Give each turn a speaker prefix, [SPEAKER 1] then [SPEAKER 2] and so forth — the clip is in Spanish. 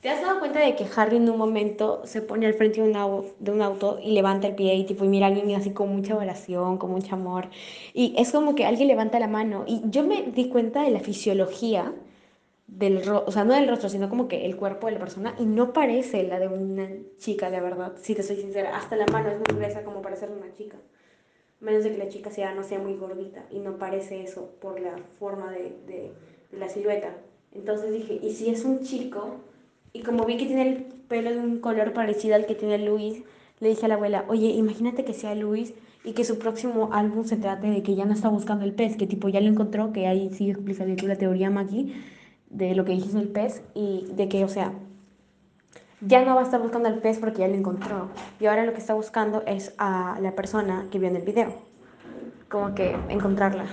[SPEAKER 1] ¿Te has dado cuenta de que Harry en un momento se pone al frente de un, au- de un auto y levanta el pie y tipo y mira a alguien así con mucha oración, con mucho amor? Y es como que alguien levanta la mano y yo me di cuenta de la fisiología del rostro, o sea, no del rostro, sino como que el cuerpo de la persona y no parece la de una chica, de verdad, si te soy sincera. Hasta la mano es muy gruesa como para ser una chica. Menos de que la chica sea, no sea muy gordita y no parece eso por la forma de, de, de la silueta. Entonces dije, ¿y si es un chico? Y como vi que tiene el pelo de un color parecido al que tiene Luis, le dije a la abuela, oye, imagínate que sea Luis y que su próximo álbum se trate de que ya no está buscando el pez, que tipo ya lo encontró, que ahí sí explicaría tú la teoría Maki de lo que dijiste del pez y de que, o sea, ya no va a estar buscando al pez porque ya lo encontró. Y ahora lo que está buscando es a la persona que vio en el video. Como que encontrarla.